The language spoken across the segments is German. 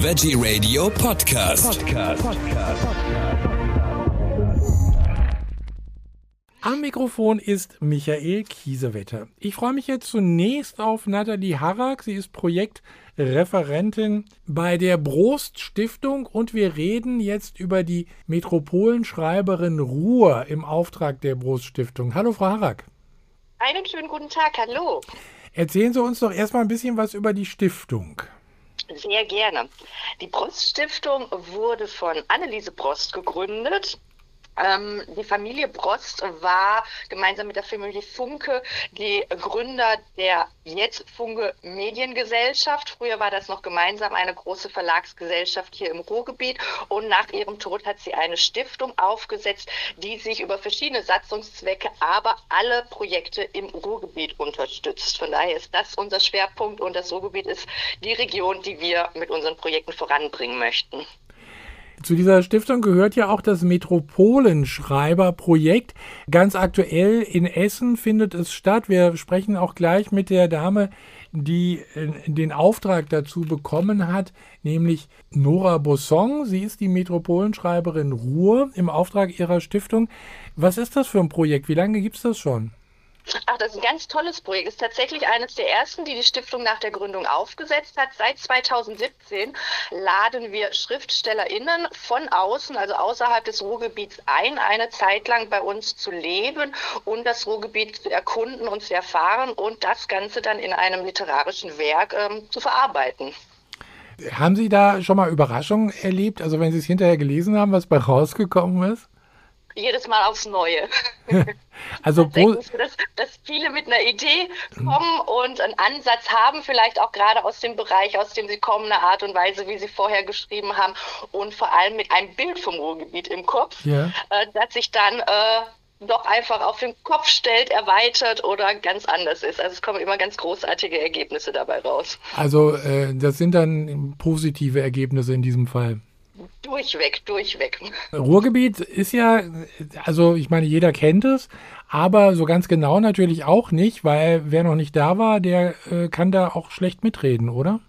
Veggie Radio Podcast. Podcast. Am Mikrofon ist Michael Kiesewetter. Ich freue mich jetzt zunächst auf Nathalie Harrak. Sie ist Projektreferentin bei der Brost Stiftung und wir reden jetzt über die Metropolenschreiberin Ruhr im Auftrag der Brost Stiftung. Hallo, Frau Harrak. Einen schönen guten Tag, hallo. Erzählen Sie uns doch erstmal ein bisschen was über die Stiftung. Sehr gerne. Die Brost Stiftung wurde von Anneliese Brost gegründet. Ähm, die Familie Brost war gemeinsam mit der Familie Funke die Gründer der jetzt Funke Mediengesellschaft. Früher war das noch gemeinsam eine große Verlagsgesellschaft hier im Ruhrgebiet und nach ihrem Tod hat sie eine Stiftung aufgesetzt, die sich über verschiedene Satzungszwecke, aber alle Projekte im Ruhrgebiet unterstützt. Von daher ist das unser Schwerpunkt und das Ruhrgebiet ist die Region, die wir mit unseren Projekten voranbringen möchten. Zu dieser Stiftung gehört ja auch das Metropolenschreiberprojekt. Ganz aktuell in Essen findet es statt. Wir sprechen auch gleich mit der Dame, die äh, den Auftrag dazu bekommen hat, nämlich Nora Bosson. Sie ist die Metropolenschreiberin Ruhr im Auftrag ihrer Stiftung. Was ist das für ein Projekt? Wie lange gibt es das schon? Ach, das ist ein ganz tolles Projekt. Ist tatsächlich eines der ersten, die die Stiftung nach der Gründung aufgesetzt hat. Seit 2017 laden wir SchriftstellerInnen von außen, also außerhalb des Ruhrgebiets ein, eine Zeit lang bei uns zu leben und das Ruhrgebiet zu erkunden und zu erfahren und das Ganze dann in einem literarischen Werk ähm, zu verarbeiten. Haben Sie da schon mal Überraschungen erlebt? Also wenn Sie es hinterher gelesen haben, was bei rausgekommen ist? Jedes Mal aufs Neue. also dass, dass viele mit einer Idee kommen und einen Ansatz haben, vielleicht auch gerade aus dem Bereich, aus dem sie kommen, eine Art und Weise, wie sie vorher geschrieben haben und vor allem mit einem Bild vom Ruhrgebiet im Kopf, ja. äh, das sich dann äh, doch einfach auf den Kopf stellt, erweitert oder ganz anders ist. Also es kommen immer ganz großartige Ergebnisse dabei raus. Also äh, das sind dann positive Ergebnisse in diesem Fall. Durchweg, durchweg. Ruhrgebiet ist ja, also ich meine, jeder kennt es, aber so ganz genau natürlich auch nicht, weil wer noch nicht da war, der äh, kann da auch schlecht mitreden, oder?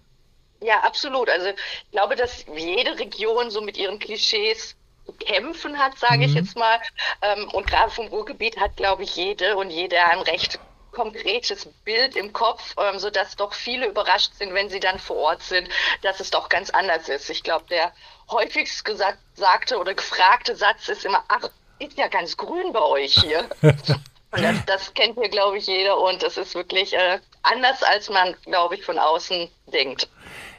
Ja, absolut. Also ich glaube, dass jede Region so mit ihren Klischees kämpfen hat, sage mhm. ich jetzt mal. Ähm, und gerade vom Ruhrgebiet hat, glaube ich, jede und jeder ein recht konkretes Bild im Kopf, ähm, sodass doch viele überrascht sind, wenn sie dann vor Ort sind, dass es doch ganz anders ist. Ich glaube, der häufigst gesagte oder gefragte Satz ist immer, ach, ist ja ganz grün bei euch hier. Und das, das kennt hier, glaube ich, jeder und es ist wirklich äh, anders, als man, glaube ich, von außen denkt.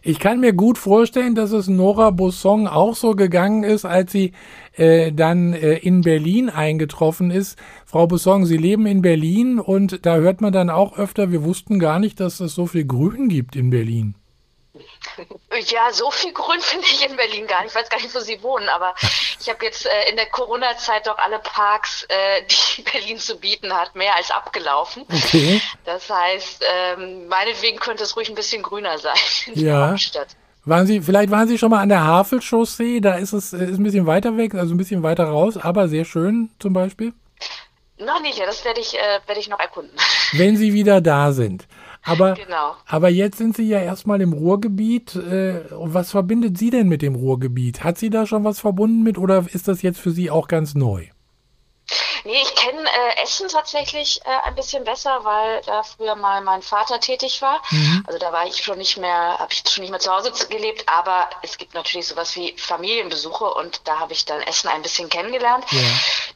Ich kann mir gut vorstellen, dass es Nora Bosson auch so gegangen ist, als sie äh, dann äh, in Berlin eingetroffen ist. Frau Bosson, Sie leben in Berlin und da hört man dann auch öfter, wir wussten gar nicht, dass es so viel Grün gibt in Berlin. Ja, so viel Grün finde ich in Berlin gar nicht. Ich weiß gar nicht, wo Sie wohnen, aber ich habe jetzt äh, in der Corona-Zeit doch alle Parks, äh, die Berlin zu bieten hat, mehr als abgelaufen. Okay. Das heißt, ähm, meinetwegen könnte es ruhig ein bisschen grüner sein in ja. der Hauptstadt. Waren Sie, vielleicht waren Sie schon mal an der Havelchaussee, da ist es ist ein bisschen weiter weg, also ein bisschen weiter raus, aber sehr schön zum Beispiel. Noch nicht, ja, das werde ich, äh, werde ich noch erkunden. Wenn Sie wieder da sind. Aber, genau. aber jetzt sind Sie ja erstmal im Ruhrgebiet. Äh, was verbindet Sie denn mit dem Ruhrgebiet? Hat Sie da schon was verbunden mit oder ist das jetzt für Sie auch ganz neu? Kenne äh, Essen tatsächlich äh, ein bisschen besser, weil da früher mal mein Vater tätig war. Mhm. Also da war ich schon nicht mehr, habe ich schon nicht mehr zu Hause gelebt, aber es gibt natürlich sowas wie Familienbesuche und da habe ich dann Essen ein bisschen kennengelernt. Ja.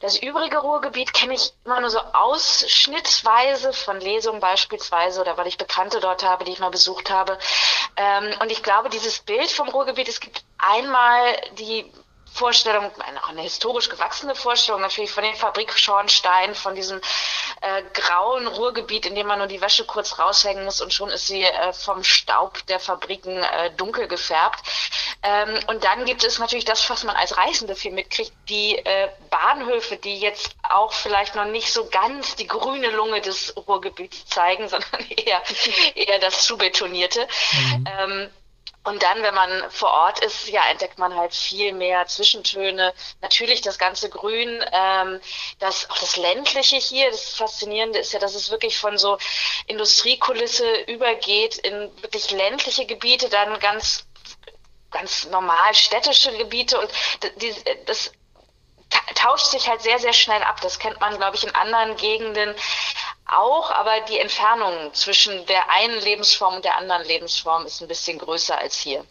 Das übrige Ruhrgebiet kenne ich immer nur so ausschnittsweise von Lesungen beispielsweise oder weil ich Bekannte dort habe, die ich mal besucht habe. Ähm, und ich glaube, dieses Bild vom Ruhrgebiet, es gibt einmal die Vorstellung, auch eine historisch gewachsene Vorstellung natürlich von den Fabrikschornsteinen, von diesem äh, grauen Ruhrgebiet, in dem man nur die Wäsche kurz raushängen muss und schon ist sie äh, vom Staub der Fabriken äh, dunkel gefärbt. Ähm, und dann gibt es natürlich das, was man als Reisende viel mitkriegt, die äh, Bahnhöfe, die jetzt auch vielleicht noch nicht so ganz die grüne Lunge des Ruhrgebiets zeigen, sondern eher, eher das zubetonierte. Mhm. Ähm, und dann, wenn man vor Ort ist, ja, entdeckt man halt viel mehr Zwischentöne. Natürlich das ganze Grün, ähm, das, auch das Ländliche hier, das Faszinierende ist ja, dass es wirklich von so Industriekulisse übergeht in wirklich ländliche Gebiete, dann ganz ganz normal städtische Gebiete und die, das tauscht sich halt sehr, sehr schnell ab. Das kennt man, glaube ich, in anderen Gegenden auch, aber die Entfernung zwischen der einen Lebensform und der anderen Lebensform ist ein bisschen größer als hier.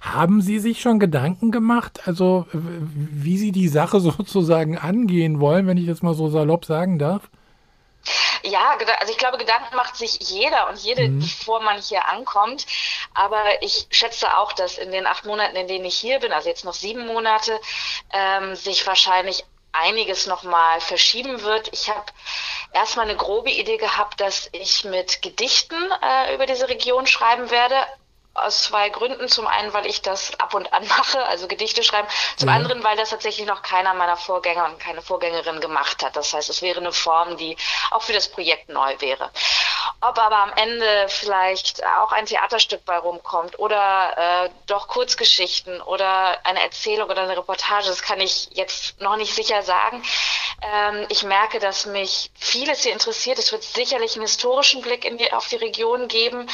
Haben Sie sich schon Gedanken gemacht, also wie Sie die Sache sozusagen angehen wollen, wenn ich das mal so salopp sagen darf? Ja, also ich glaube, Gedanken macht sich jeder und jede, mhm. bevor man hier ankommt. Aber ich schätze auch, dass in den acht Monaten, in denen ich hier bin, also jetzt noch sieben Monate, ähm, sich wahrscheinlich einiges nochmal verschieben wird. Ich habe erstmal eine grobe Idee gehabt, dass ich mit Gedichten äh, über diese Region schreiben werde, aus zwei Gründen. Zum einen, weil ich das ab und an mache, also Gedichte schreiben. Zum ja. anderen, weil das tatsächlich noch keiner meiner Vorgänger und keine Vorgängerin gemacht hat. Das heißt, es wäre eine Form, die auch für das Projekt neu wäre. Ob aber am Ende vielleicht auch ein Theaterstück bei rumkommt oder äh, doch Kurzgeschichten oder eine Erzählung oder eine Reportage, das kann ich jetzt noch nicht sicher sagen. Ähm, ich merke, dass mich vieles hier interessiert. Es wird sicherlich einen historischen Blick die, auf die Region geben,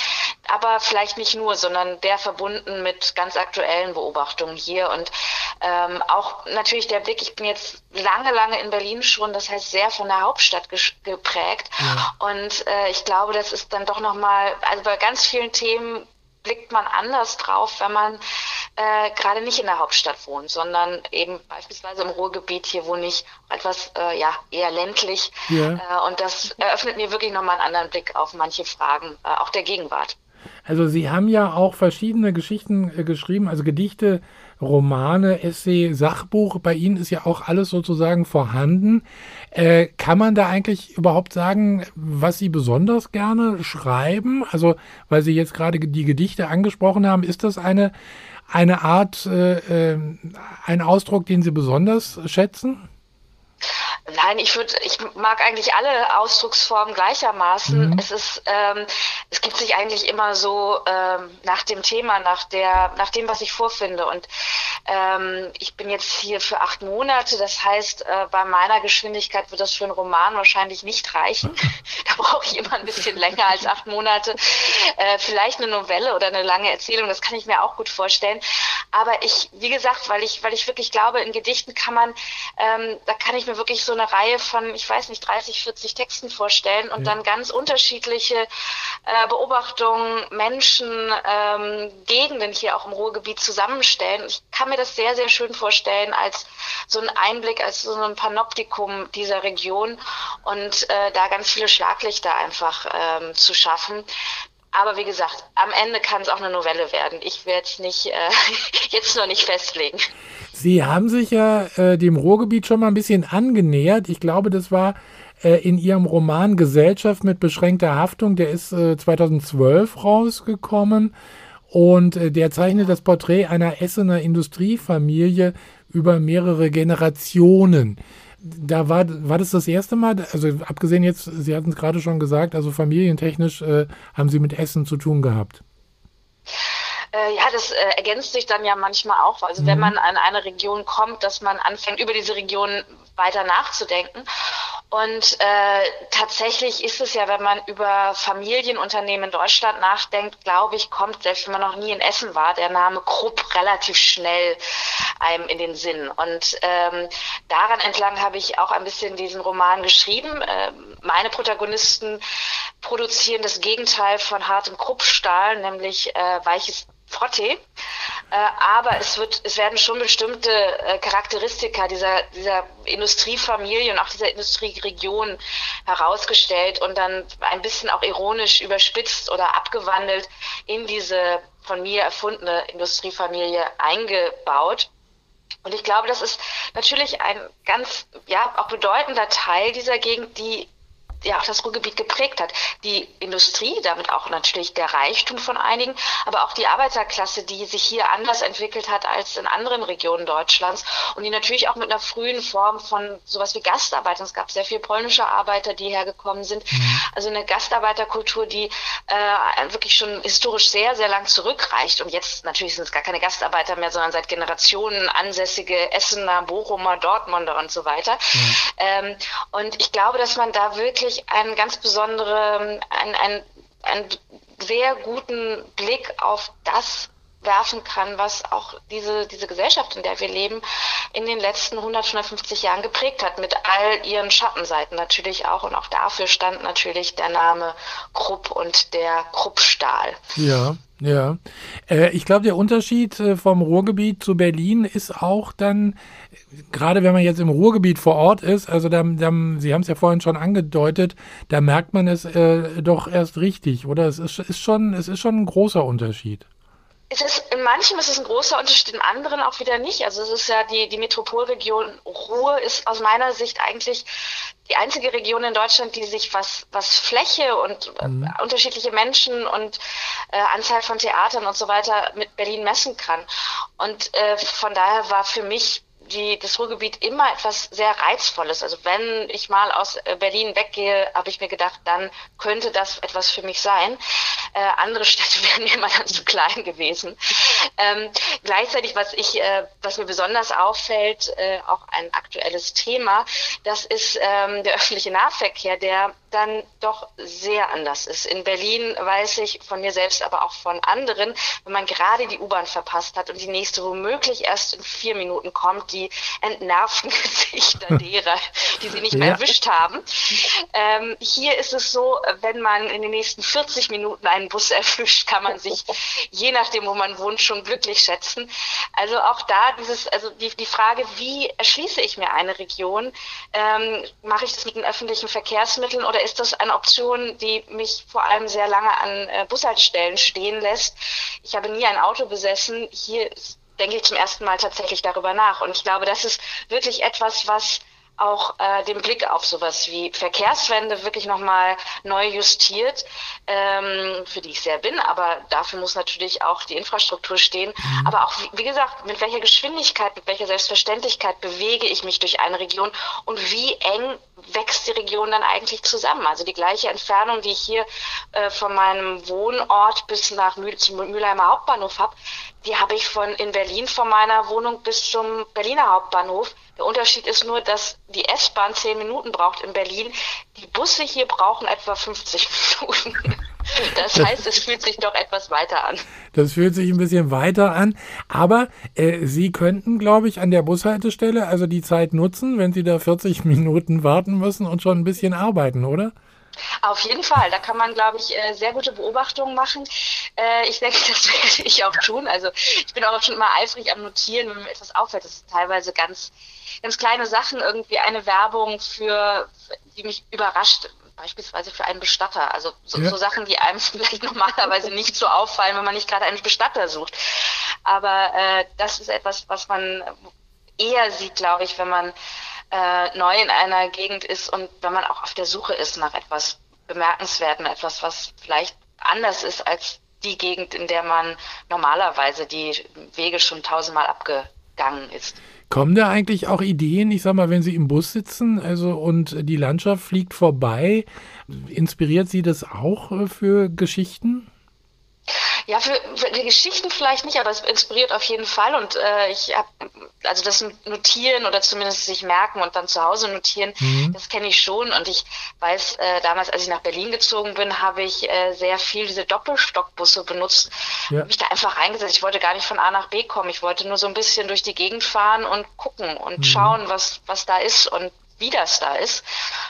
aber vielleicht nicht nur, sondern der verbunden mit ganz aktuellen Beobachtungen hier und ähm, auch natürlich der Blick, ich bin jetzt lange, lange in Berlin schon, das heißt sehr von der Hauptstadt geprägt ja. und äh, ich glaube, das ist dann doch nochmal, also bei ganz vielen Themen blickt man anders drauf, wenn man äh, gerade nicht in der Hauptstadt wohnt, sondern eben beispielsweise im Ruhrgebiet, hier wohne ich etwas äh, ja, eher ländlich. Ja. Äh, und das eröffnet mir wirklich nochmal einen anderen Blick auf manche Fragen, äh, auch der Gegenwart. Also Sie haben ja auch verschiedene Geschichten äh, geschrieben, also Gedichte, Romane, Essay, Sachbuch. Bei Ihnen ist ja auch alles sozusagen vorhanden. Äh, kann man da eigentlich überhaupt sagen, was Sie besonders gerne schreiben? Also, weil Sie jetzt gerade die Gedichte angesprochen haben, ist das eine, eine Art, äh, äh ein Ausdruck, den Sie besonders schätzen? Nein, ich würde, ich mag eigentlich alle Ausdrucksformen gleichermaßen. Mhm. Es ist, ähm, es gibt sich eigentlich immer so ähm, nach dem Thema, nach der, nach dem, was ich vorfinde. Und ähm, ich bin jetzt hier für acht Monate. Das heißt, äh, bei meiner Geschwindigkeit wird das für einen Roman wahrscheinlich nicht reichen. da brauche ich immer ein bisschen länger als acht Monate. Äh, vielleicht eine Novelle oder eine lange Erzählung. Das kann ich mir auch gut vorstellen. Aber ich, wie gesagt, weil ich, weil ich wirklich glaube, in Gedichten kann man, ähm, da kann ich mir wirklich so eine Reihe von, ich weiß nicht, 30, 40 Texten vorstellen und ja. dann ganz unterschiedliche äh, Beobachtungen, Menschen, ähm, Gegenden hier auch im Ruhrgebiet zusammenstellen. Ich kann mir das sehr, sehr schön vorstellen als so ein Einblick, als so ein Panoptikum dieser Region und äh, da ganz viele Schlaglichter einfach ähm, zu schaffen. Aber wie gesagt, am Ende kann es auch eine Novelle werden. Ich werde es nicht äh, jetzt noch nicht festlegen. Sie haben sich ja äh, dem Ruhrgebiet schon mal ein bisschen angenähert. Ich glaube, das war äh, in Ihrem Roman Gesellschaft mit beschränkter Haftung. Der ist 2012 äh, rausgekommen und äh, der zeichnet das Porträt einer Essener Industriefamilie über mehrere Generationen. Da war, war das das erste Mal, also abgesehen jetzt, Sie hatten es gerade schon gesagt, also familientechnisch äh, haben Sie mit Essen zu tun gehabt. Äh, ja, das äh, ergänzt sich dann ja manchmal auch. Also mhm. wenn man an eine Region kommt, dass man anfängt, über diese Region weiter nachzudenken. Und äh, tatsächlich ist es ja, wenn man über Familienunternehmen in Deutschland nachdenkt, glaube ich, kommt, selbst wenn man noch nie in Essen war, der Name Krupp relativ schnell einem in den Sinn. Und ähm, daran entlang habe ich auch ein bisschen diesen Roman geschrieben. Ähm, meine Protagonisten produzieren das Gegenteil von hartem Kruppstahl, nämlich äh, weiches Frottee. Äh, aber es wird, es werden schon bestimmte äh, Charakteristika dieser, dieser Industriefamilie und auch dieser Industrieregion herausgestellt und dann ein bisschen auch ironisch überspitzt oder abgewandelt in diese von mir erfundene Industriefamilie eingebaut. Und ich glaube, das ist natürlich ein ganz, ja, auch bedeutender Teil dieser Gegend, die ja auch das Ruhrgebiet geprägt hat. Die Industrie, damit auch natürlich der Reichtum von einigen, aber auch die Arbeiterklasse, die sich hier anders entwickelt hat als in anderen Regionen Deutschlands und die natürlich auch mit einer frühen Form von sowas wie Gastarbeitern, es gab sehr viele polnische Arbeiter, die hergekommen sind, mhm. also eine Gastarbeiterkultur, die äh, wirklich schon historisch sehr, sehr lang zurückreicht und jetzt natürlich sind es gar keine Gastarbeiter mehr, sondern seit Generationen ansässige Essener, Bochumer, Dortmunder und so weiter. Mhm. Ähm, und ich glaube, dass man da wirklich wirklich einen ganz besonderen, einen, einen, einen sehr guten Blick auf das werfen kann, was auch diese, diese Gesellschaft, in der wir leben, in den letzten 100, 150 Jahren geprägt hat, mit all ihren Schattenseiten natürlich auch. Und auch dafür stand natürlich der Name Krupp und der Kruppstahl. Ja, ja. Äh, ich glaube, der Unterschied äh, vom Ruhrgebiet zu Berlin ist auch dann, gerade wenn man jetzt im Ruhrgebiet vor Ort ist, also da, da Sie haben es ja vorhin schon angedeutet, da merkt man es äh, doch erst richtig, oder? Es ist, ist schon, es ist schon ein großer Unterschied. Es ist, in manchen ist es ein großer Unterschied, in anderen auch wieder nicht. Also es ist ja die, die Metropolregion Ruhr ist aus meiner Sicht eigentlich die einzige Region in Deutschland, die sich was, was Fläche und äh, mhm. unterschiedliche Menschen und äh, Anzahl von Theatern und so weiter mit Berlin messen kann. Und äh, von daher war für mich die, das Ruhrgebiet immer etwas sehr Reizvolles. Also wenn ich mal aus äh, Berlin weggehe, habe ich mir gedacht, dann könnte das etwas für mich sein. Äh, andere Städte wären mir immer dann zu klein gewesen. Ähm, gleichzeitig, was ich, äh, was mir besonders auffällt, äh, auch ein aktuelles Thema, das ist ähm, der öffentliche Nahverkehr, der dann doch sehr anders ist. In Berlin weiß ich von mir selbst, aber auch von anderen, wenn man gerade die U-Bahn verpasst hat und die nächste womöglich erst in vier Minuten kommt, die entnervten Gesichter derer, die sie nicht mehr ja. erwischt haben. Ähm, hier ist es so, wenn man in den nächsten 40 Minuten einen Bus erwischt, kann man sich je nachdem, wo man wohnt, schon glücklich schätzen. Also auch da dieses, also die, die Frage, wie erschließe ich mir eine Region? Ähm, mache ich das mit den öffentlichen Verkehrsmitteln oder ist das eine Option, die mich vor allem sehr lange an äh, Bushaltestellen stehen lässt? Ich habe nie ein Auto besessen. Hier denke ich zum ersten Mal tatsächlich darüber nach. Und ich glaube, das ist wirklich etwas, was auch äh, den Blick auf sowas wie Verkehrswende wirklich nochmal neu justiert, ähm, für die ich sehr bin, aber dafür muss natürlich auch die Infrastruktur stehen. Mhm. Aber auch, wie gesagt, mit welcher Geschwindigkeit, mit welcher Selbstverständlichkeit bewege ich mich durch eine Region und wie eng wächst die Region dann eigentlich zusammen? Also die gleiche Entfernung, die ich hier äh, von meinem Wohnort bis nach Mühl zum Mülheimer Hauptbahnhof habe, die habe ich von in Berlin von meiner Wohnung bis zum Berliner Hauptbahnhof. Der Unterschied ist nur, dass die S-Bahn zehn Minuten braucht in Berlin. Die Busse hier brauchen etwa 50 Minuten. Das heißt, es fühlt sich doch etwas weiter an. Das fühlt sich ein bisschen weiter an. Aber äh, Sie könnten, glaube ich, an der Bushaltestelle also die Zeit nutzen, wenn Sie da 40 Minuten warten müssen und schon ein bisschen arbeiten, oder? Auf jeden Fall, da kann man, glaube ich, äh, sehr gute Beobachtungen machen. Äh, ich denke, das werde ich auch tun. Also ich bin auch schon immer eifrig am Notieren, wenn mir etwas auffällt. Das sind teilweise ganz, ganz kleine Sachen, irgendwie eine Werbung für, die mich überrascht, beispielsweise für einen Bestatter. Also so, ja. so Sachen, die einem vielleicht normalerweise nicht so auffallen, wenn man nicht gerade einen Bestatter sucht. Aber äh, das ist etwas, was man eher sieht, glaube ich, wenn man äh, neu in einer Gegend ist und wenn man auch auf der Suche ist nach etwas Bemerkenswerten, etwas, was vielleicht anders ist als die Gegend, in der man normalerweise die Wege schon tausendmal abgegangen ist. Kommen da eigentlich auch Ideen, ich sag mal, wenn Sie im Bus sitzen, also und die Landschaft fliegt vorbei, inspiriert Sie das auch äh, für Geschichten? Ja, für, für, die Geschichten vielleicht nicht, aber es inspiriert auf jeden Fall. Und äh, ich habe, also das Notieren oder zumindest sich merken und dann zu Hause notieren, mhm. das kenne ich schon. Und ich weiß, äh, damals, als ich nach Berlin gezogen bin, habe ich äh, sehr viel diese Doppelstockbusse benutzt. Ja. Habe mich da einfach eingesetzt. Ich wollte gar nicht von A nach B kommen. Ich wollte nur so ein bisschen durch die Gegend fahren und gucken und mhm. schauen, was, was da ist und wie das da ist.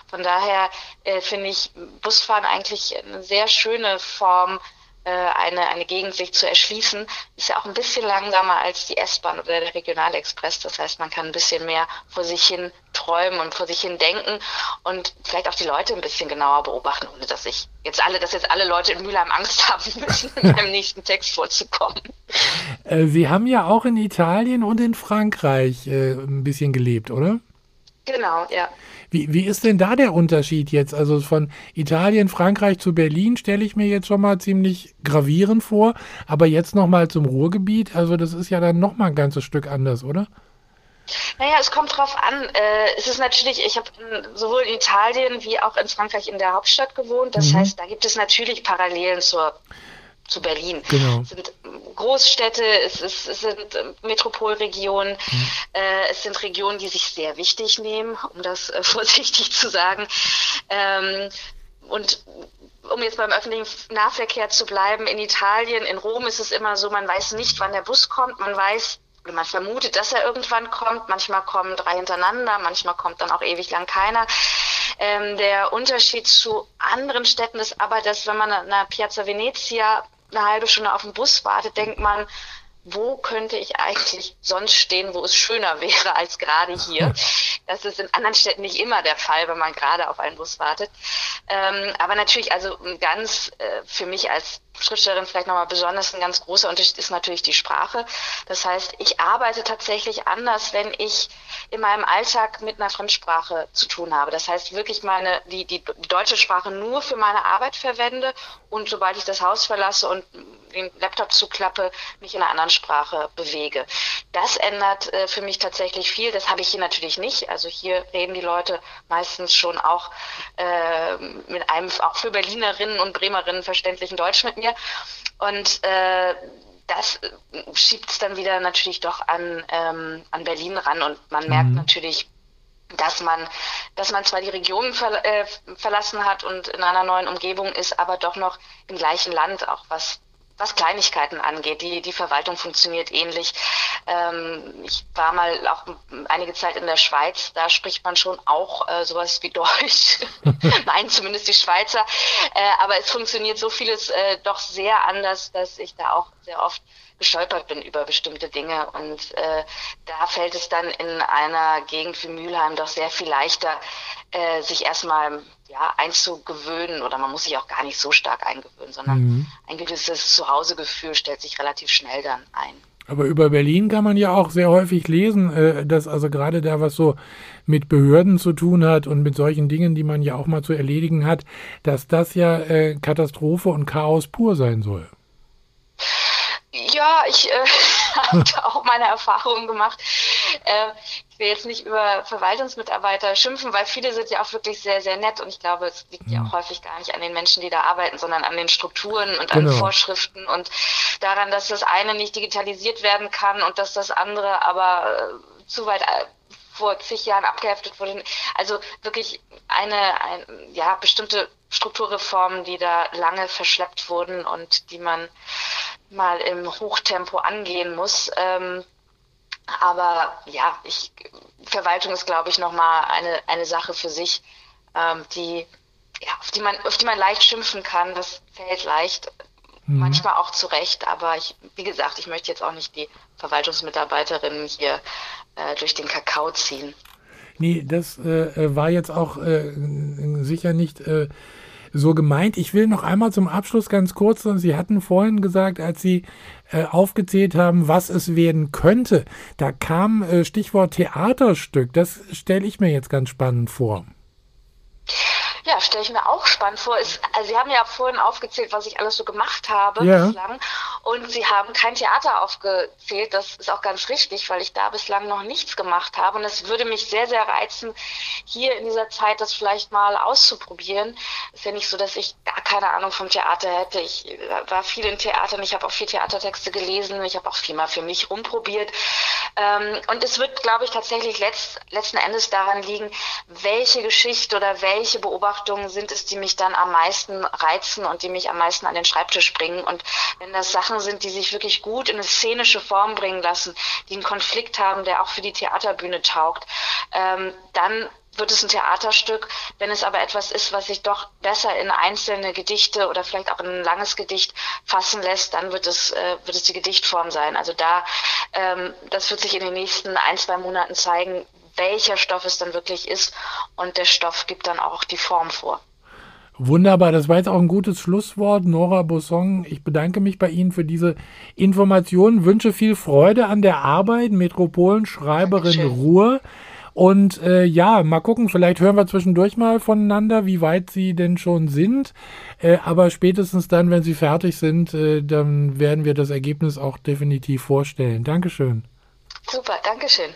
Von daher äh, finde ich Busfahren eigentlich eine sehr schöne Form, eine, eine Gegend sich zu erschließen, ist ja auch ein bisschen langsamer als die S-Bahn oder der Regionalexpress. Das heißt, man kann ein bisschen mehr vor sich hin träumen und vor sich hin denken und vielleicht auch die Leute ein bisschen genauer beobachten, ohne dass ich jetzt alle, dass jetzt alle Leute in Mülheim Angst haben müssen, in meinem nächsten Text vorzukommen. Äh, Sie haben ja auch in Italien und in Frankreich äh, ein bisschen gelebt, oder? Genau, ja. Wie, wie ist denn da der Unterschied jetzt? Also von Italien, Frankreich zu Berlin stelle ich mir jetzt schon mal ziemlich gravierend vor, aber jetzt nochmal zum Ruhrgebiet, also das ist ja dann nochmal ein ganzes Stück anders, oder? Naja, es kommt drauf an. Äh, es ist natürlich, ich habe sowohl in Italien wie auch in Frankreich in der Hauptstadt gewohnt. Das mhm. heißt, da gibt es natürlich Parallelen zur zu Berlin. Genau. Es sind Großstädte, es, ist, es sind Metropolregionen, mhm. äh, es sind Regionen, die sich sehr wichtig nehmen, um das äh, vorsichtig zu sagen. Ähm, und um jetzt beim öffentlichen Nahverkehr zu bleiben, in Italien, in Rom ist es immer so, man weiß nicht, wann der Bus kommt, man weiß, man vermutet, dass er irgendwann kommt. Manchmal kommen drei hintereinander, manchmal kommt dann auch ewig lang keiner. Ähm, der Unterschied zu anderen Städten ist aber, dass wenn man der Piazza Venezia eine halbe Stunde auf den Bus wartet, denkt man, wo könnte ich eigentlich sonst stehen, wo es schöner wäre als gerade hier. Das ist in anderen Städten nicht immer der Fall, wenn man gerade auf einen Bus wartet. Ähm, aber natürlich, also ganz äh, für mich als Schriftstellerin vielleicht nochmal besonders ein ganz großer Unterschied ist natürlich die Sprache. Das heißt, ich arbeite tatsächlich anders, wenn ich in meinem Alltag mit einer Fremdsprache zu tun habe. Das heißt, wirklich meine, die, die, die deutsche Sprache nur für meine Arbeit verwende und sobald ich das Haus verlasse und den Laptop zuklappe, mich in einer anderen Sprache bewege. Das ändert äh, für mich tatsächlich viel. Das habe ich hier natürlich nicht. Also hier reden die Leute meistens schon auch äh, mit einem auch für Berlinerinnen und Bremerinnen verständlichen Deutsch mit mir. Und äh, das schiebt es dann wieder natürlich doch an, ähm, an Berlin ran und man merkt mhm. natürlich, dass man, dass man zwar die Region ver, äh, verlassen hat und in einer neuen Umgebung ist, aber doch noch im gleichen Land, auch was was Kleinigkeiten angeht. Die, die Verwaltung funktioniert ähnlich. Ähm, ich war mal auch einige Zeit in der Schweiz, da spricht man schon auch äh, sowas wie Deutsch. Nein, zumindest die Schweizer. Äh, aber es funktioniert so vieles äh, doch sehr anders, dass ich da auch sehr oft gestolpert bin über bestimmte Dinge. Und äh, da fällt es dann in einer Gegend wie Mülheim doch sehr viel leichter, äh, sich erstmal ja, einzugewöhnen oder man muss sich auch gar nicht so stark eingewöhnen, sondern mhm. ein gewisses Zuhausegefühl stellt sich relativ schnell dann ein. Aber über Berlin kann man ja auch sehr häufig lesen, äh, dass also gerade da was so mit Behörden zu tun hat und mit solchen Dingen, die man ja auch mal zu erledigen hat, dass das ja äh, Katastrophe und Chaos pur sein soll. Ja, ich äh, habe auch meine Erfahrungen gemacht. Äh, ich will jetzt nicht über Verwaltungsmitarbeiter schimpfen, weil viele sind ja auch wirklich sehr, sehr nett und ich glaube, es liegt ja auch mhm. häufig gar nicht an den Menschen, die da arbeiten, sondern an den Strukturen und genau. an Vorschriften und daran, dass das eine nicht digitalisiert werden kann und dass das andere aber äh, zu weit äh, vor zig Jahren abgeheftet wurde. Also wirklich eine, ein, ja, bestimmte Strukturreformen, die da lange verschleppt wurden und die man mal im Hochtempo angehen muss. Ähm, aber ja, ich, Verwaltung ist, glaube ich, nochmal eine, eine Sache für sich, ähm, die, ja, auf, die man, auf die man leicht schimpfen kann. Das fällt leicht, mhm. manchmal auch zurecht. Aber ich, wie gesagt, ich möchte jetzt auch nicht die Verwaltungsmitarbeiterinnen hier äh, durch den Kakao ziehen. Nee, das äh, war jetzt auch äh, sicher nicht äh, so gemeint. Ich will noch einmal zum Abschluss ganz kurz, Sie hatten vorhin gesagt, als Sie äh, aufgezählt haben, was es werden könnte, da kam äh, Stichwort Theaterstück. Das stelle ich mir jetzt ganz spannend vor. Ja, stelle ich mir auch spannend vor. Ist, also Sie haben ja vorhin aufgezählt, was ich alles so gemacht habe ja. bislang. Und Sie haben kein Theater aufgezählt. Das ist auch ganz richtig, weil ich da bislang noch nichts gemacht habe. Und es würde mich sehr, sehr reizen, hier in dieser Zeit das vielleicht mal auszuprobieren. Ist ja nicht so, dass ich gar keine Ahnung vom Theater hätte. Ich war viel in Theatern. Ich habe auch viel Theatertexte gelesen. Ich habe auch viel mal für mich rumprobiert. Ähm, und es wird, glaube ich, tatsächlich letzt, letzten Endes daran liegen, welche Geschichte oder welche Beobachtung Beobachtungen sind es, die mich dann am meisten reizen und die mich am meisten an den Schreibtisch bringen. Und wenn das Sachen sind, die sich wirklich gut in eine szenische Form bringen lassen, die einen Konflikt haben, der auch für die Theaterbühne taugt, ähm, dann wird es ein Theaterstück. Wenn es aber etwas ist, was sich doch besser in einzelne Gedichte oder vielleicht auch in ein langes Gedicht fassen lässt, dann wird es, äh, wird es die Gedichtform sein. Also da, ähm, das wird sich in den nächsten ein, zwei Monaten zeigen, welcher Stoff es dann wirklich ist. Und der Stoff gibt dann auch die Form vor. Wunderbar, das war jetzt auch ein gutes Schlusswort. Nora Bosson, ich bedanke mich bei Ihnen für diese Informationen, wünsche viel Freude an der Arbeit, Metropolenschreiberin Ruhr. Und äh, ja, mal gucken, vielleicht hören wir zwischendurch mal voneinander, wie weit Sie denn schon sind. Äh, aber spätestens dann, wenn Sie fertig sind, äh, dann werden wir das Ergebnis auch definitiv vorstellen. Dankeschön. Super, Dankeschön.